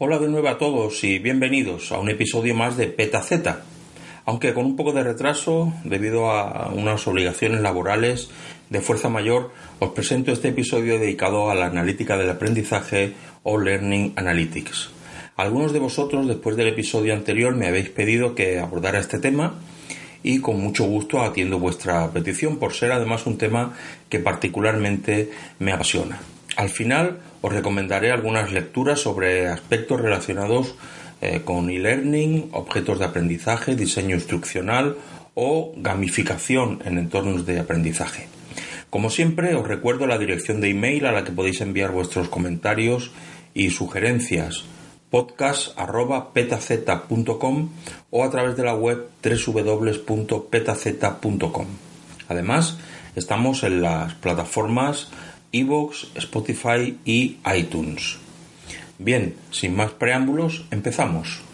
Hola de nuevo a todos y bienvenidos a un episodio más de Peta Z. Aunque con un poco de retraso debido a unas obligaciones laborales de fuerza mayor, os presento este episodio dedicado a la analítica del aprendizaje o Learning Analytics. Algunos de vosotros después del episodio anterior me habéis pedido que abordara este tema y con mucho gusto atiendo vuestra petición por ser además un tema que particularmente me apasiona. Al final os recomendaré algunas lecturas sobre aspectos relacionados eh, con e-learning, objetos de aprendizaje, diseño instruccional o gamificación en entornos de aprendizaje. Como siempre, os recuerdo la dirección de email a la que podéis enviar vuestros comentarios y sugerencias podcast.petaz.com o a través de la web www.petaz.com. Además, estamos en las plataformas Evox, Spotify y iTunes. Bien, sin más preámbulos, empezamos.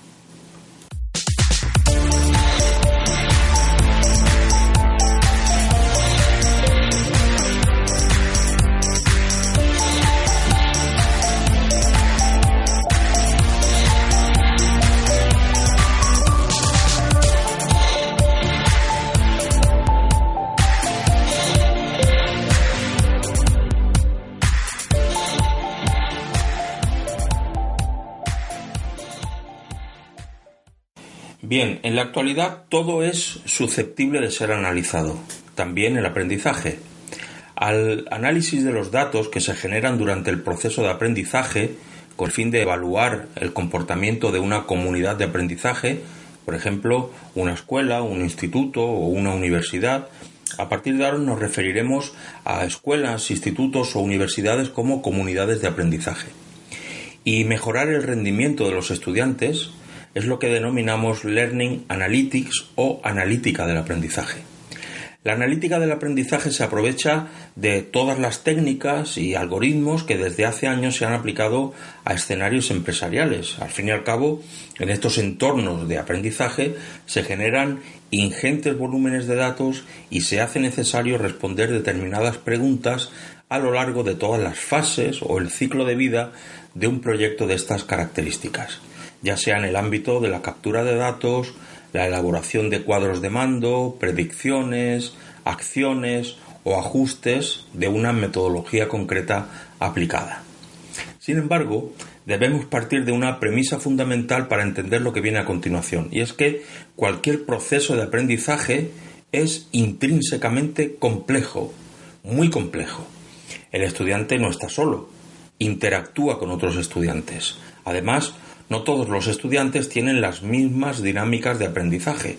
Bien, en la actualidad todo es susceptible de ser analizado, también el aprendizaje. Al análisis de los datos que se generan durante el proceso de aprendizaje, con el fin de evaluar el comportamiento de una comunidad de aprendizaje, por ejemplo, una escuela, un instituto o una universidad, a partir de ahora nos referiremos a escuelas, institutos o universidades como comunidades de aprendizaje. Y mejorar el rendimiento de los estudiantes es lo que denominamos Learning Analytics o analítica del aprendizaje. La analítica del aprendizaje se aprovecha de todas las técnicas y algoritmos que desde hace años se han aplicado a escenarios empresariales. Al fin y al cabo, en estos entornos de aprendizaje se generan ingentes volúmenes de datos y se hace necesario responder determinadas preguntas a lo largo de todas las fases o el ciclo de vida de un proyecto de estas características ya sea en el ámbito de la captura de datos, la elaboración de cuadros de mando, predicciones, acciones o ajustes de una metodología concreta aplicada. Sin embargo, debemos partir de una premisa fundamental para entender lo que viene a continuación, y es que cualquier proceso de aprendizaje es intrínsecamente complejo, muy complejo. El estudiante no está solo, interactúa con otros estudiantes. Además, no todos los estudiantes tienen las mismas dinámicas de aprendizaje.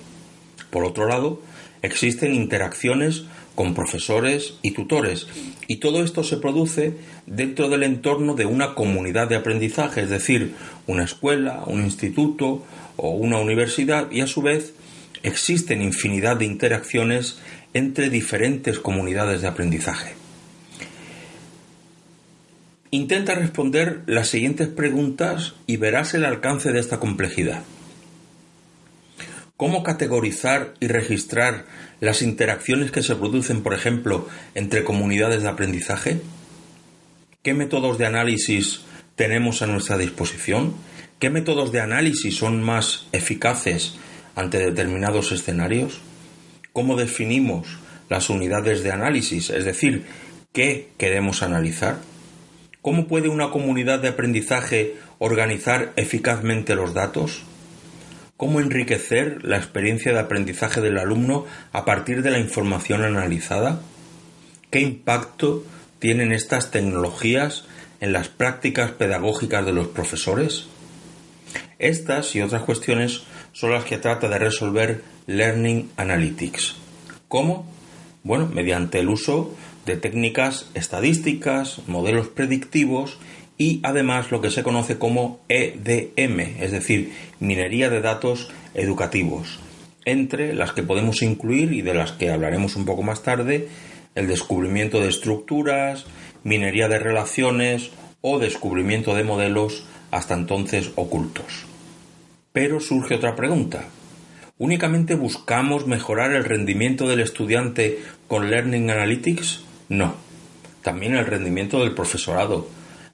Por otro lado, existen interacciones con profesores y tutores y todo esto se produce dentro del entorno de una comunidad de aprendizaje, es decir, una escuela, un instituto o una universidad y a su vez existen infinidad de interacciones entre diferentes comunidades de aprendizaje. Intenta responder las siguientes preguntas y verás el alcance de esta complejidad. ¿Cómo categorizar y registrar las interacciones que se producen, por ejemplo, entre comunidades de aprendizaje? ¿Qué métodos de análisis tenemos a nuestra disposición? ¿Qué métodos de análisis son más eficaces ante determinados escenarios? ¿Cómo definimos las unidades de análisis? Es decir, ¿qué queremos analizar? ¿Cómo puede una comunidad de aprendizaje organizar eficazmente los datos? ¿Cómo enriquecer la experiencia de aprendizaje del alumno a partir de la información analizada? ¿Qué impacto tienen estas tecnologías en las prácticas pedagógicas de los profesores? Estas y otras cuestiones son las que trata de resolver Learning Analytics. ¿Cómo? Bueno, mediante el uso de técnicas estadísticas, modelos predictivos y además lo que se conoce como EDM, es decir, minería de datos educativos, entre las que podemos incluir y de las que hablaremos un poco más tarde, el descubrimiento de estructuras, minería de relaciones o descubrimiento de modelos hasta entonces ocultos. Pero surge otra pregunta. ¿Únicamente buscamos mejorar el rendimiento del estudiante con Learning Analytics? No. También el rendimiento del profesorado,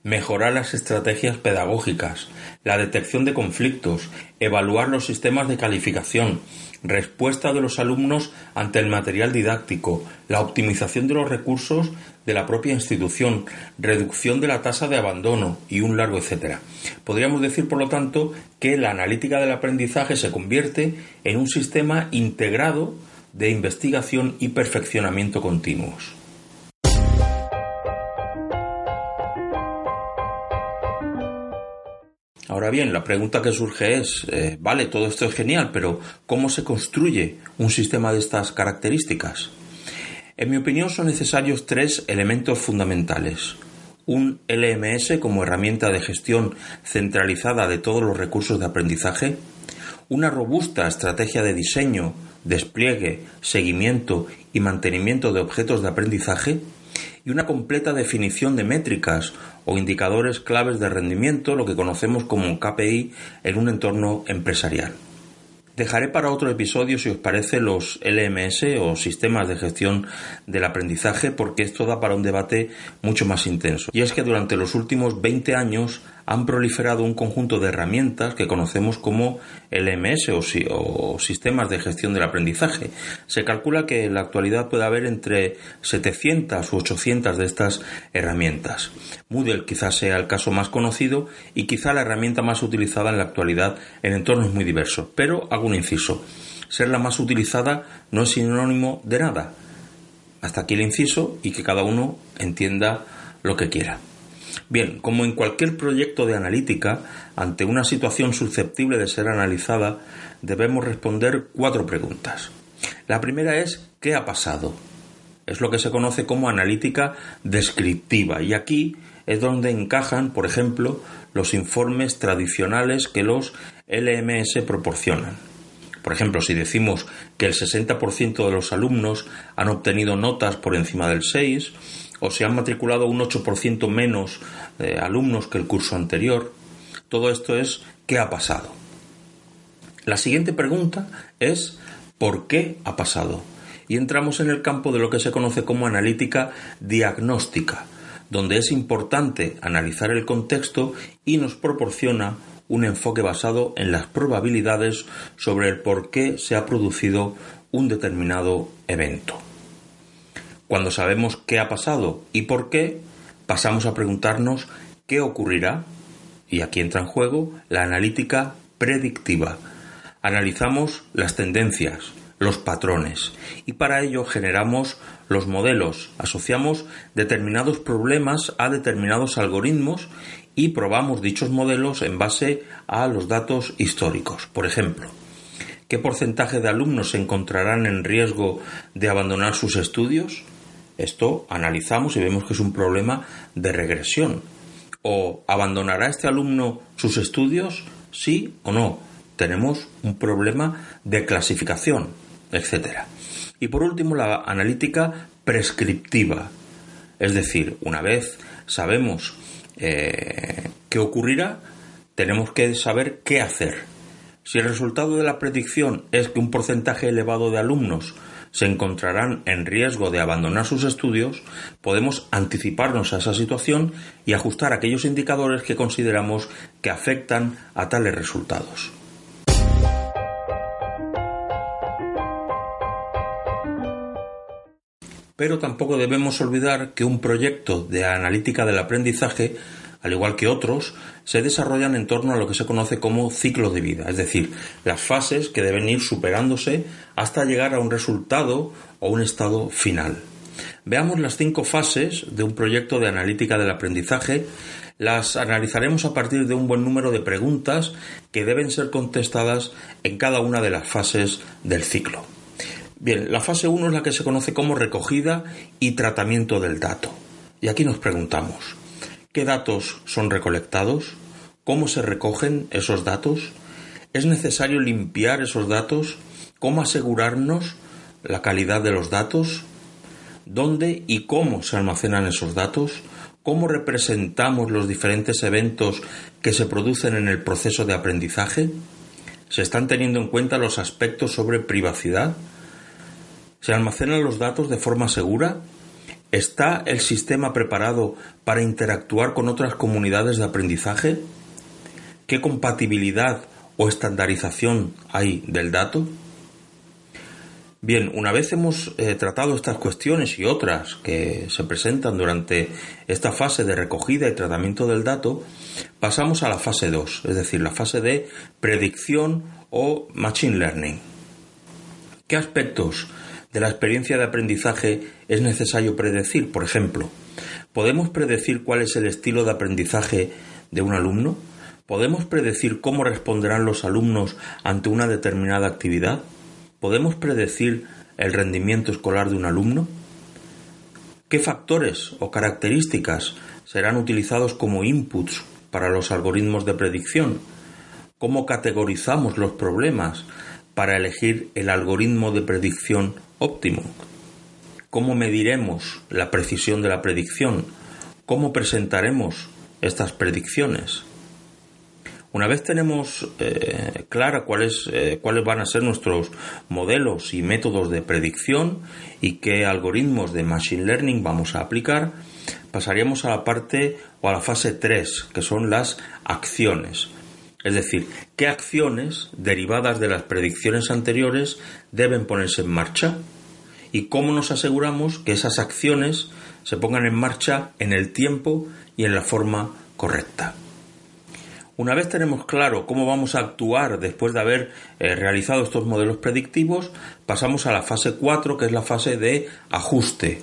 mejorar las estrategias pedagógicas, la detección de conflictos, evaluar los sistemas de calificación, respuesta de los alumnos ante el material didáctico, la optimización de los recursos de la propia institución, reducción de la tasa de abandono y un largo etcétera. Podríamos decir, por lo tanto, que la analítica del aprendizaje se convierte en un sistema integrado de investigación y perfeccionamiento continuos. Ahora bien, la pregunta que surge es, eh, vale, todo esto es genial, pero ¿cómo se construye un sistema de estas características? En mi opinión son necesarios tres elementos fundamentales. Un LMS como herramienta de gestión centralizada de todos los recursos de aprendizaje, una robusta estrategia de diseño, despliegue, seguimiento y mantenimiento de objetos de aprendizaje, y una completa definición de métricas o indicadores claves de rendimiento, lo que conocemos como KPI, en un entorno empresarial. Dejaré para otro episodio, si os parece, los LMS o sistemas de gestión del aprendizaje, porque esto da para un debate mucho más intenso. Y es que durante los últimos 20 años han proliferado un conjunto de herramientas que conocemos como LMS o, sistemas de gestión del aprendizaje. Se calcula que en la actualidad puede haber entre 700 u 800 de estas herramientas. Moodle quizás sea el caso más conocido y quizá la herramienta más utilizada en la actualidad en entornos muy diversos. Pero hago un inciso. Ser la más utilizada no es sinónimo de nada. Hasta aquí el inciso y que cada uno entienda lo que quiera. Bien, como en cualquier proyecto de analítica, ante una situación susceptible de ser analizada, debemos responder cuatro preguntas. La primera es ¿qué ha pasado? Es lo que se conoce como analítica descriptiva y aquí es donde encajan, por ejemplo, los informes tradicionales que los LMS proporcionan. Por ejemplo, si decimos que el 60% de los alumnos han obtenido notas por encima del 6, o se han matriculado un 8% menos de alumnos que el curso anterior. Todo esto es ¿qué ha pasado? La siguiente pregunta es ¿por qué ha pasado? Y entramos en el campo de lo que se conoce como analítica diagnóstica, donde es importante analizar el contexto y nos proporciona un enfoque basado en las probabilidades sobre el por qué se ha producido un determinado evento. Cuando sabemos qué ha pasado y por qué, pasamos a preguntarnos qué ocurrirá. Y aquí entra en juego la analítica predictiva. Analizamos las tendencias, los patrones y para ello generamos los modelos, asociamos determinados problemas a determinados algoritmos y probamos dichos modelos en base a los datos históricos. Por ejemplo, ¿qué porcentaje de alumnos se encontrarán en riesgo de abandonar sus estudios? Esto analizamos y vemos que es un problema de regresión. ¿O abandonará este alumno sus estudios? Sí o no. Tenemos un problema de clasificación, etc. Y por último, la analítica prescriptiva. Es decir, una vez sabemos eh, qué ocurrirá, tenemos que saber qué hacer. Si el resultado de la predicción es que un porcentaje elevado de alumnos se encontrarán en riesgo de abandonar sus estudios, podemos anticiparnos a esa situación y ajustar aquellos indicadores que consideramos que afectan a tales resultados. Pero tampoco debemos olvidar que un proyecto de analítica del aprendizaje al igual que otros, se desarrollan en torno a lo que se conoce como ciclo de vida, es decir, las fases que deben ir superándose hasta llegar a un resultado o un estado final. Veamos las cinco fases de un proyecto de analítica del aprendizaje. Las analizaremos a partir de un buen número de preguntas que deben ser contestadas en cada una de las fases del ciclo. Bien, la fase 1 es la que se conoce como recogida y tratamiento del dato. Y aquí nos preguntamos, ¿Qué datos son recolectados? ¿Cómo se recogen esos datos? ¿Es necesario limpiar esos datos? ¿Cómo asegurarnos la calidad de los datos? ¿Dónde y cómo se almacenan esos datos? ¿Cómo representamos los diferentes eventos que se producen en el proceso de aprendizaje? ¿Se están teniendo en cuenta los aspectos sobre privacidad? ¿Se almacenan los datos de forma segura? ¿Está el sistema preparado para interactuar con otras comunidades de aprendizaje? ¿Qué compatibilidad o estandarización hay del dato? Bien, una vez hemos eh, tratado estas cuestiones y otras que se presentan durante esta fase de recogida y tratamiento del dato, pasamos a la fase 2, es decir, la fase de predicción o machine learning. ¿Qué aspectos de la experiencia de aprendizaje es necesario predecir? Por ejemplo, ¿podemos predecir cuál es el estilo de aprendizaje de un alumno? ¿Podemos predecir cómo responderán los alumnos ante una determinada actividad? ¿Podemos predecir el rendimiento escolar de un alumno? ¿Qué factores o características serán utilizados como inputs para los algoritmos de predicción? ¿Cómo categorizamos los problemas para elegir el algoritmo de predicción óptimo? ¿Cómo mediremos la precisión de la predicción? ¿Cómo presentaremos estas predicciones? Una vez tenemos eh, clara cuáles, eh, cuáles van a ser nuestros modelos y métodos de predicción y qué algoritmos de Machine Learning vamos a aplicar, pasaríamos a la parte o a la fase 3, que son las acciones. Es decir, qué acciones derivadas de las predicciones anteriores deben ponerse en marcha y cómo nos aseguramos que esas acciones se pongan en marcha en el tiempo y en la forma correcta. Una vez tenemos claro cómo vamos a actuar después de haber eh, realizado estos modelos predictivos, pasamos a la fase 4, que es la fase de ajuste.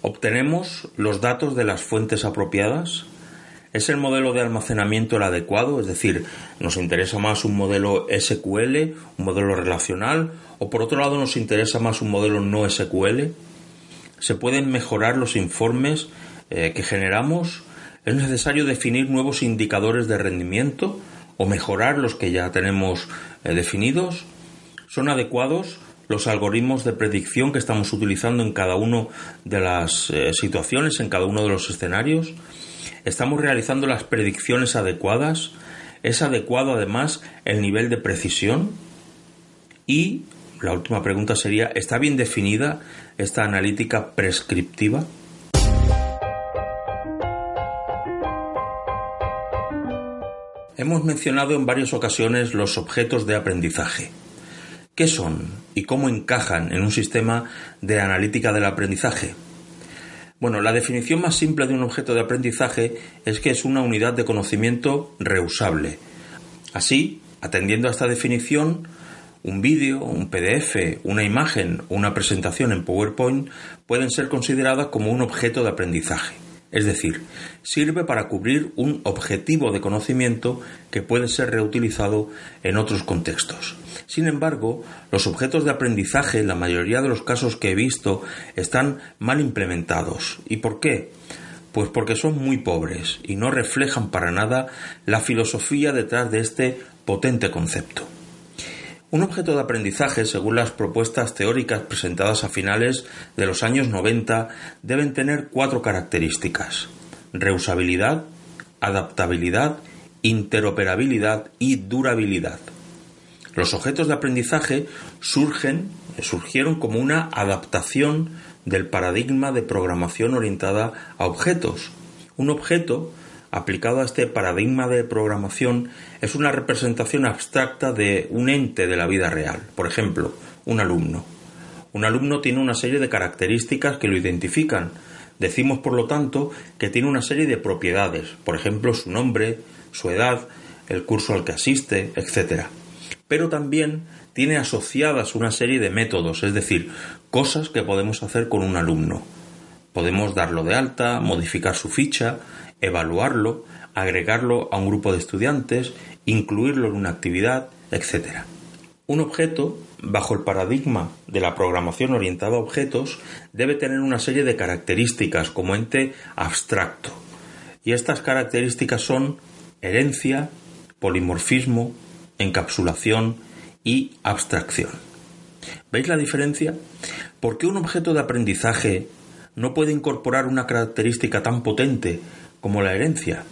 Obtenemos los datos de las fuentes apropiadas. ¿Es el modelo de almacenamiento el adecuado? Es decir, ¿nos interesa más un modelo SQL, un modelo relacional? ¿O por otro lado nos interesa más un modelo no SQL? ¿Se pueden mejorar los informes eh, que generamos? es necesario definir nuevos indicadores de rendimiento o mejorar los que ya tenemos eh, definidos. ¿Son adecuados los algoritmos de predicción que estamos utilizando en cada una de las eh, situaciones, en cada uno de los escenarios? ¿Estamos realizando las predicciones adecuadas? ¿Es adecuado además el nivel de precisión? Y la última pregunta sería, ¿está bien definida esta analítica prescriptiva? Hemos mencionado en varias ocasiones los objetos de aprendizaje. ¿Qué son y cómo encajan en un sistema de analítica del aprendizaje? Bueno, la definición más simple de un objeto de aprendizaje es que es una unidad de conocimiento reusable. Así, atendiendo a esta definición, un vídeo, un PDF, una imagen o una presentación en PowerPoint pueden ser consideradas como un objeto de aprendizaje. Es decir, sirve para cubrir un objetivo de conocimiento que puede ser reutilizado en otros contextos. Sin embargo, los objetos de aprendizaje, en la mayoría de los casos que he visto, están mal implementados. ¿Y por qué? Pues porque son muy pobres y no reflejan para nada la filosofía detrás de este potente concepto. Un objeto de aprendizaje, según las propuestas teóricas presentadas a finales de los años 90, deben tener cuatro características. Reusabilidad, adaptabilidad, interoperabilidad y durabilidad. Los objetos de aprendizaje surgen, surgieron como una adaptación del paradigma de programación orientada a objetos. Un objeto aplicado a este paradigma de programación es una representación abstracta de un ente de la vida real. Por ejemplo, un alumno. Un alumno tiene una serie de características que lo identifican. Decimos, por lo tanto, que tiene una serie de propiedades, por ejemplo, su nombre, su edad, el curso al que asiste, etc. Pero también tiene asociadas una serie de métodos, es decir, cosas que podemos hacer con un alumno. Podemos darlo de alta, modificar su ficha, evaluarlo, agregarlo a un grupo de estudiantes, incluirlo en una actividad, etc. Un objeto, bajo el paradigma de la programación orientada a objetos, debe tener una serie de características como ente abstracto. Y estas características son herencia, polimorfismo, encapsulación y abstracción. ¿Veis la diferencia? ¿Por qué un objeto de aprendizaje no puede incorporar una característica tan potente como la herencia?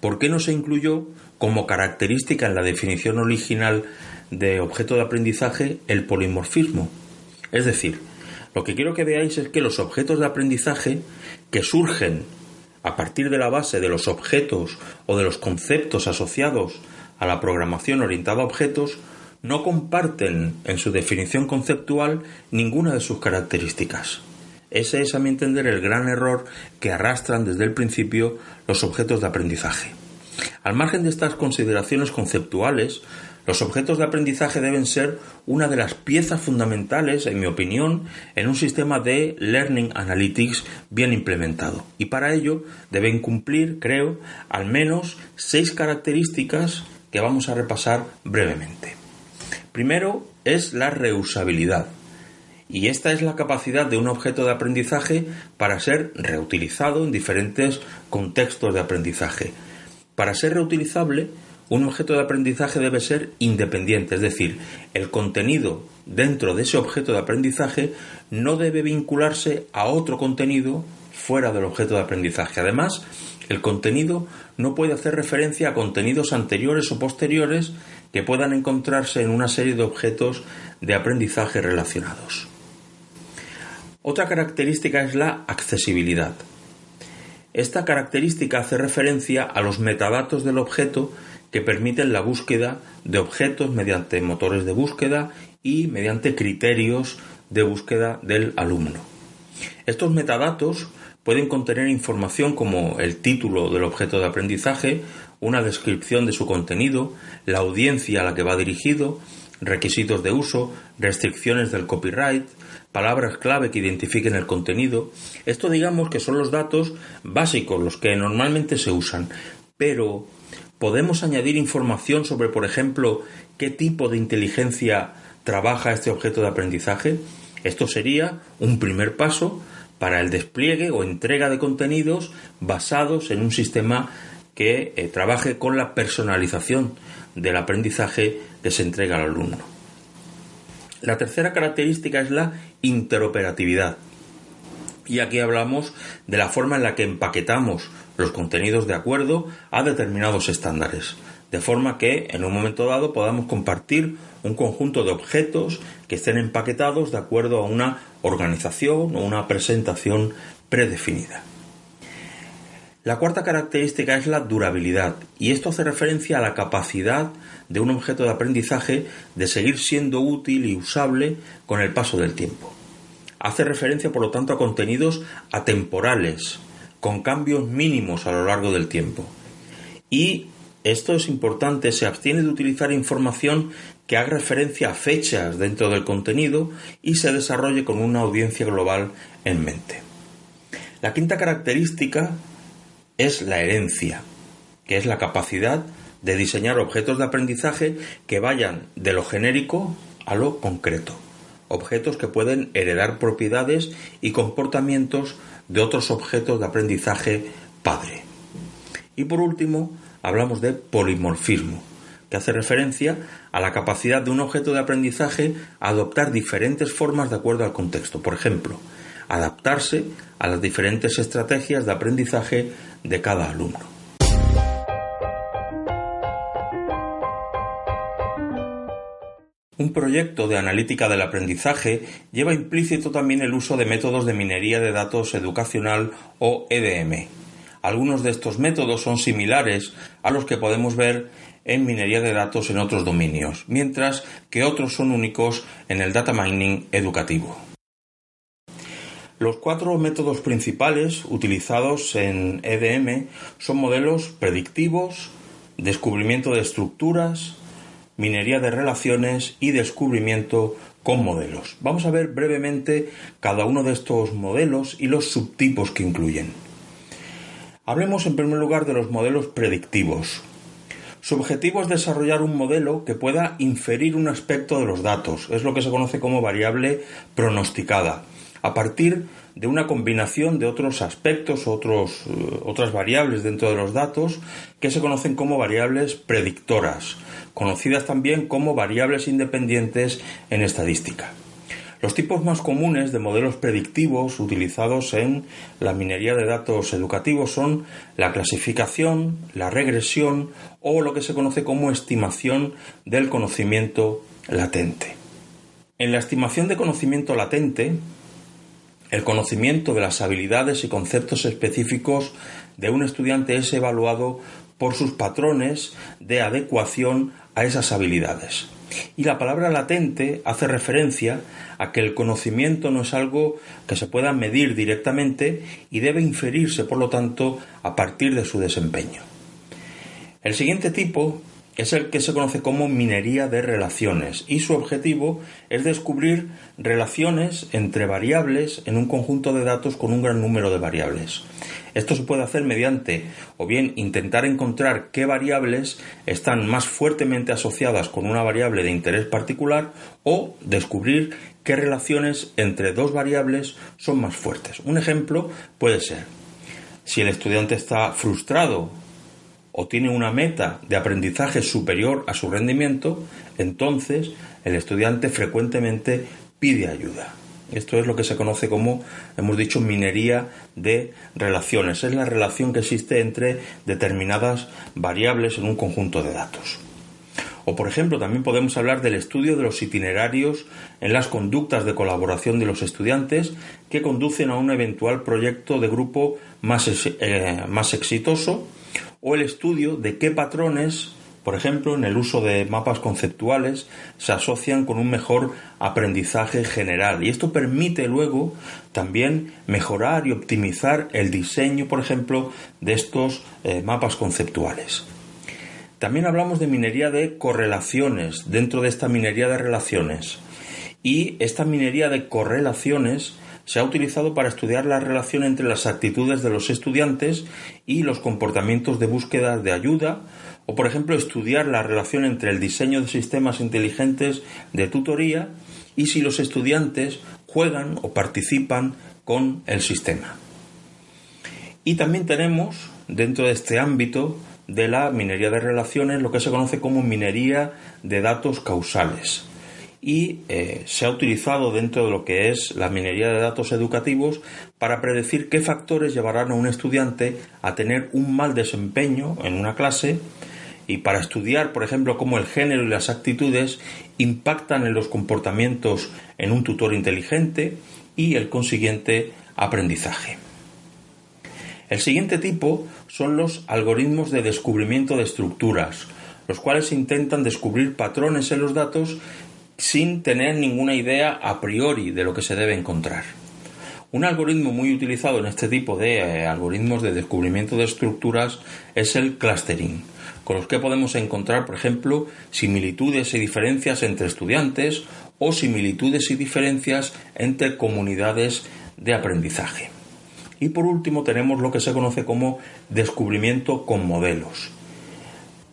¿Por qué no se incluyó como característica en la definición original de objeto de aprendizaje el polimorfismo? Es decir, lo que quiero que veáis es que los objetos de aprendizaje que surgen a partir de la base de los objetos o de los conceptos asociados a la programación orientada a objetos no comparten en su definición conceptual ninguna de sus características. Ese es, a mi entender, el gran error que arrastran desde el principio los objetos de aprendizaje. Al margen de estas consideraciones conceptuales, los objetos de aprendizaje deben ser una de las piezas fundamentales, en mi opinión, en un sistema de Learning Analytics bien implementado. Y para ello deben cumplir, creo, al menos seis características que vamos a repasar brevemente. Primero es la reusabilidad. Y esta es la capacidad de un objeto de aprendizaje para ser reutilizado en diferentes contextos de aprendizaje. Para ser reutilizable, un objeto de aprendizaje debe ser independiente, es decir, el contenido dentro de ese objeto de aprendizaje no debe vincularse a otro contenido fuera del objeto de aprendizaje. Además, el contenido no puede hacer referencia a contenidos anteriores o posteriores que puedan encontrarse en una serie de objetos de aprendizaje relacionados. Otra característica es la accesibilidad. Esta característica hace referencia a los metadatos del objeto que permiten la búsqueda de objetos mediante motores de búsqueda y mediante criterios de búsqueda del alumno. Estos metadatos pueden contener información como el título del objeto de aprendizaje, una descripción de su contenido, la audiencia a la que va dirigido, requisitos de uso, restricciones del copyright, palabras clave que identifiquen el contenido. Esto digamos que son los datos básicos, los que normalmente se usan. Pero podemos añadir información sobre, por ejemplo, qué tipo de inteligencia trabaja este objeto de aprendizaje. Esto sería un primer paso para el despliegue o entrega de contenidos basados en un sistema que eh, trabaje con la personalización del aprendizaje que se entrega al alumno. La tercera característica es la interoperatividad. Y aquí hablamos de la forma en la que empaquetamos los contenidos de acuerdo a determinados estándares, de forma que en un momento dado podamos compartir un conjunto de objetos que estén empaquetados de acuerdo a una organización o una presentación predefinida. La cuarta característica es la durabilidad, y esto hace referencia a la capacidad de un objeto de aprendizaje de seguir siendo útil y usable con el paso del tiempo. Hace referencia, por lo tanto, a contenidos atemporales, con cambios mínimos a lo largo del tiempo. Y esto es importante, se abstiene de utilizar información que haga referencia a fechas dentro del contenido y se desarrolle con una audiencia global en mente. La quinta característica es la herencia, que es la capacidad de diseñar objetos de aprendizaje que vayan de lo genérico a lo concreto, objetos que pueden heredar propiedades y comportamientos de otros objetos de aprendizaje padre. Y por último, hablamos de polimorfismo, que hace referencia a la capacidad de un objeto de aprendizaje a adoptar diferentes formas de acuerdo al contexto. Por ejemplo, adaptarse a las diferentes estrategias de aprendizaje de cada alumno. Un proyecto de analítica del aprendizaje lleva implícito también el uso de métodos de minería de datos educacional o EDM. Algunos de estos métodos son similares a los que podemos ver en minería de datos en otros dominios, mientras que otros son únicos en el data mining educativo. Los cuatro métodos principales utilizados en EDM son modelos predictivos, descubrimiento de estructuras, minería de relaciones y descubrimiento con modelos. Vamos a ver brevemente cada uno de estos modelos y los subtipos que incluyen. Hablemos en primer lugar de los modelos predictivos. Su objetivo es desarrollar un modelo que pueda inferir un aspecto de los datos, es lo que se conoce como variable pronosticada, a partir de una combinación de otros aspectos, otros, eh, otras variables dentro de los datos que se conocen como variables predictoras, conocidas también como variables independientes en estadística. Los tipos más comunes de modelos predictivos utilizados en la minería de datos educativos son la clasificación, la regresión o lo que se conoce como estimación del conocimiento latente. En la estimación de conocimiento latente, el conocimiento de las habilidades y conceptos específicos de un estudiante es evaluado por sus patrones de adecuación a esas habilidades. Y la palabra latente hace referencia a que el conocimiento no es algo que se pueda medir directamente y debe inferirse, por lo tanto, a partir de su desempeño. El siguiente tipo es el que se conoce como minería de relaciones y su objetivo es descubrir relaciones entre variables en un conjunto de datos con un gran número de variables. Esto se puede hacer mediante o bien intentar encontrar qué variables están más fuertemente asociadas con una variable de interés particular o descubrir qué relaciones entre dos variables son más fuertes. Un ejemplo puede ser si el estudiante está frustrado o tiene una meta de aprendizaje superior a su rendimiento, entonces el estudiante frecuentemente pide ayuda. Esto es lo que se conoce como, hemos dicho, minería de relaciones. Es la relación que existe entre determinadas variables en un conjunto de datos. O, por ejemplo, también podemos hablar del estudio de los itinerarios en las conductas de colaboración de los estudiantes que conducen a un eventual proyecto de grupo más, eh, más exitoso, o el estudio de qué patrones por ejemplo, en el uso de mapas conceptuales se asocian con un mejor aprendizaje general y esto permite luego también mejorar y optimizar el diseño, por ejemplo, de estos eh, mapas conceptuales. También hablamos de minería de correlaciones dentro de esta minería de relaciones y esta minería de correlaciones se ha utilizado para estudiar la relación entre las actitudes de los estudiantes y los comportamientos de búsqueda de ayuda o, por ejemplo, estudiar la relación entre el diseño de sistemas inteligentes de tutoría y si los estudiantes juegan o participan con el sistema. Y también tenemos, dentro de este ámbito de la minería de relaciones, lo que se conoce como minería de datos causales. Y eh, se ha utilizado dentro de lo que es la minería de datos educativos para predecir qué factores llevarán a un estudiante a tener un mal desempeño en una clase y para estudiar, por ejemplo, cómo el género y las actitudes impactan en los comportamientos en un tutor inteligente y el consiguiente aprendizaje. El siguiente tipo son los algoritmos de descubrimiento de estructuras, los cuales intentan descubrir patrones en los datos sin tener ninguna idea a priori de lo que se debe encontrar. Un algoritmo muy utilizado en este tipo de eh, algoritmos de descubrimiento de estructuras es el clustering con los que podemos encontrar, por ejemplo, similitudes y diferencias entre estudiantes o similitudes y diferencias entre comunidades de aprendizaje. Y por último tenemos lo que se conoce como descubrimiento con modelos.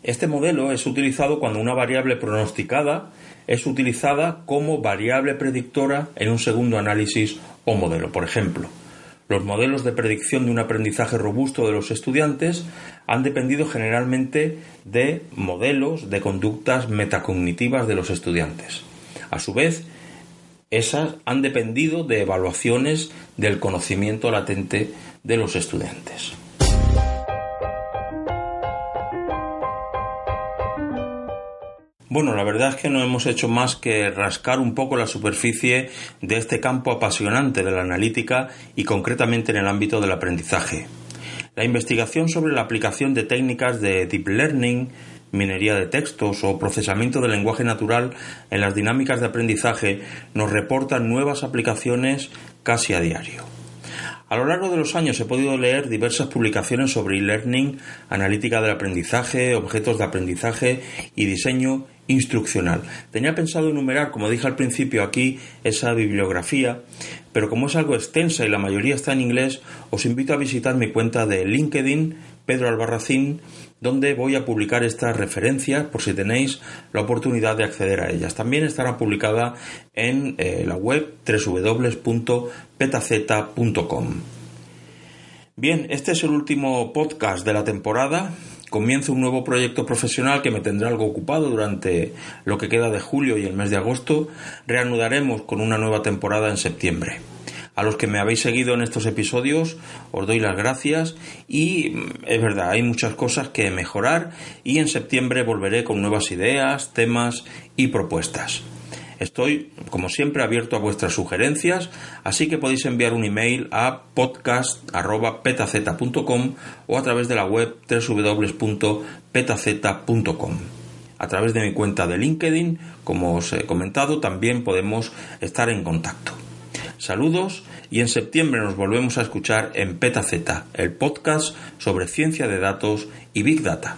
Este modelo es utilizado cuando una variable pronosticada es utilizada como variable predictora en un segundo análisis o modelo. Por ejemplo, los modelos de predicción de un aprendizaje robusto de los estudiantes han dependido generalmente de modelos de conductas metacognitivas de los estudiantes. A su vez, esas han dependido de evaluaciones del conocimiento latente de los estudiantes. Bueno, la verdad es que no hemos hecho más que rascar un poco la superficie de este campo apasionante de la analítica y concretamente en el ámbito del aprendizaje. La investigación sobre la aplicación de técnicas de deep learning, minería de textos o procesamiento del lenguaje natural en las dinámicas de aprendizaje nos reporta nuevas aplicaciones casi a diario. A lo largo de los años he podido leer diversas publicaciones sobre e-learning, analítica del aprendizaje, objetos de aprendizaje y diseño instruccional. Tenía pensado enumerar, como dije al principio aquí, esa bibliografía, pero como es algo extensa y la mayoría está en inglés, os invito a visitar mi cuenta de LinkedIn, Pedro Albarracín, donde voy a publicar estas referencias por si tenéis la oportunidad de acceder a ellas. También estará publicada en eh, la web www.petaz.com. Bien, este es el último podcast de la temporada. Comienzo un nuevo proyecto profesional que me tendrá algo ocupado durante lo que queda de julio y el mes de agosto. Reanudaremos con una nueva temporada en septiembre. A los que me habéis seguido en estos episodios os doy las gracias y mm, es verdad, hay muchas cosas que mejorar y en septiembre volveré con nuevas ideas, temas y propuestas. Estoy, como siempre, abierto a vuestras sugerencias, así que podéis enviar un email a podcast.petaz.com o a través de la web www.petaz.com. A través de mi cuenta de LinkedIn, como os he comentado, también podemos estar en contacto. Saludos y en septiembre nos volvemos a escuchar en PetaZ, el podcast sobre ciencia de datos y Big Data.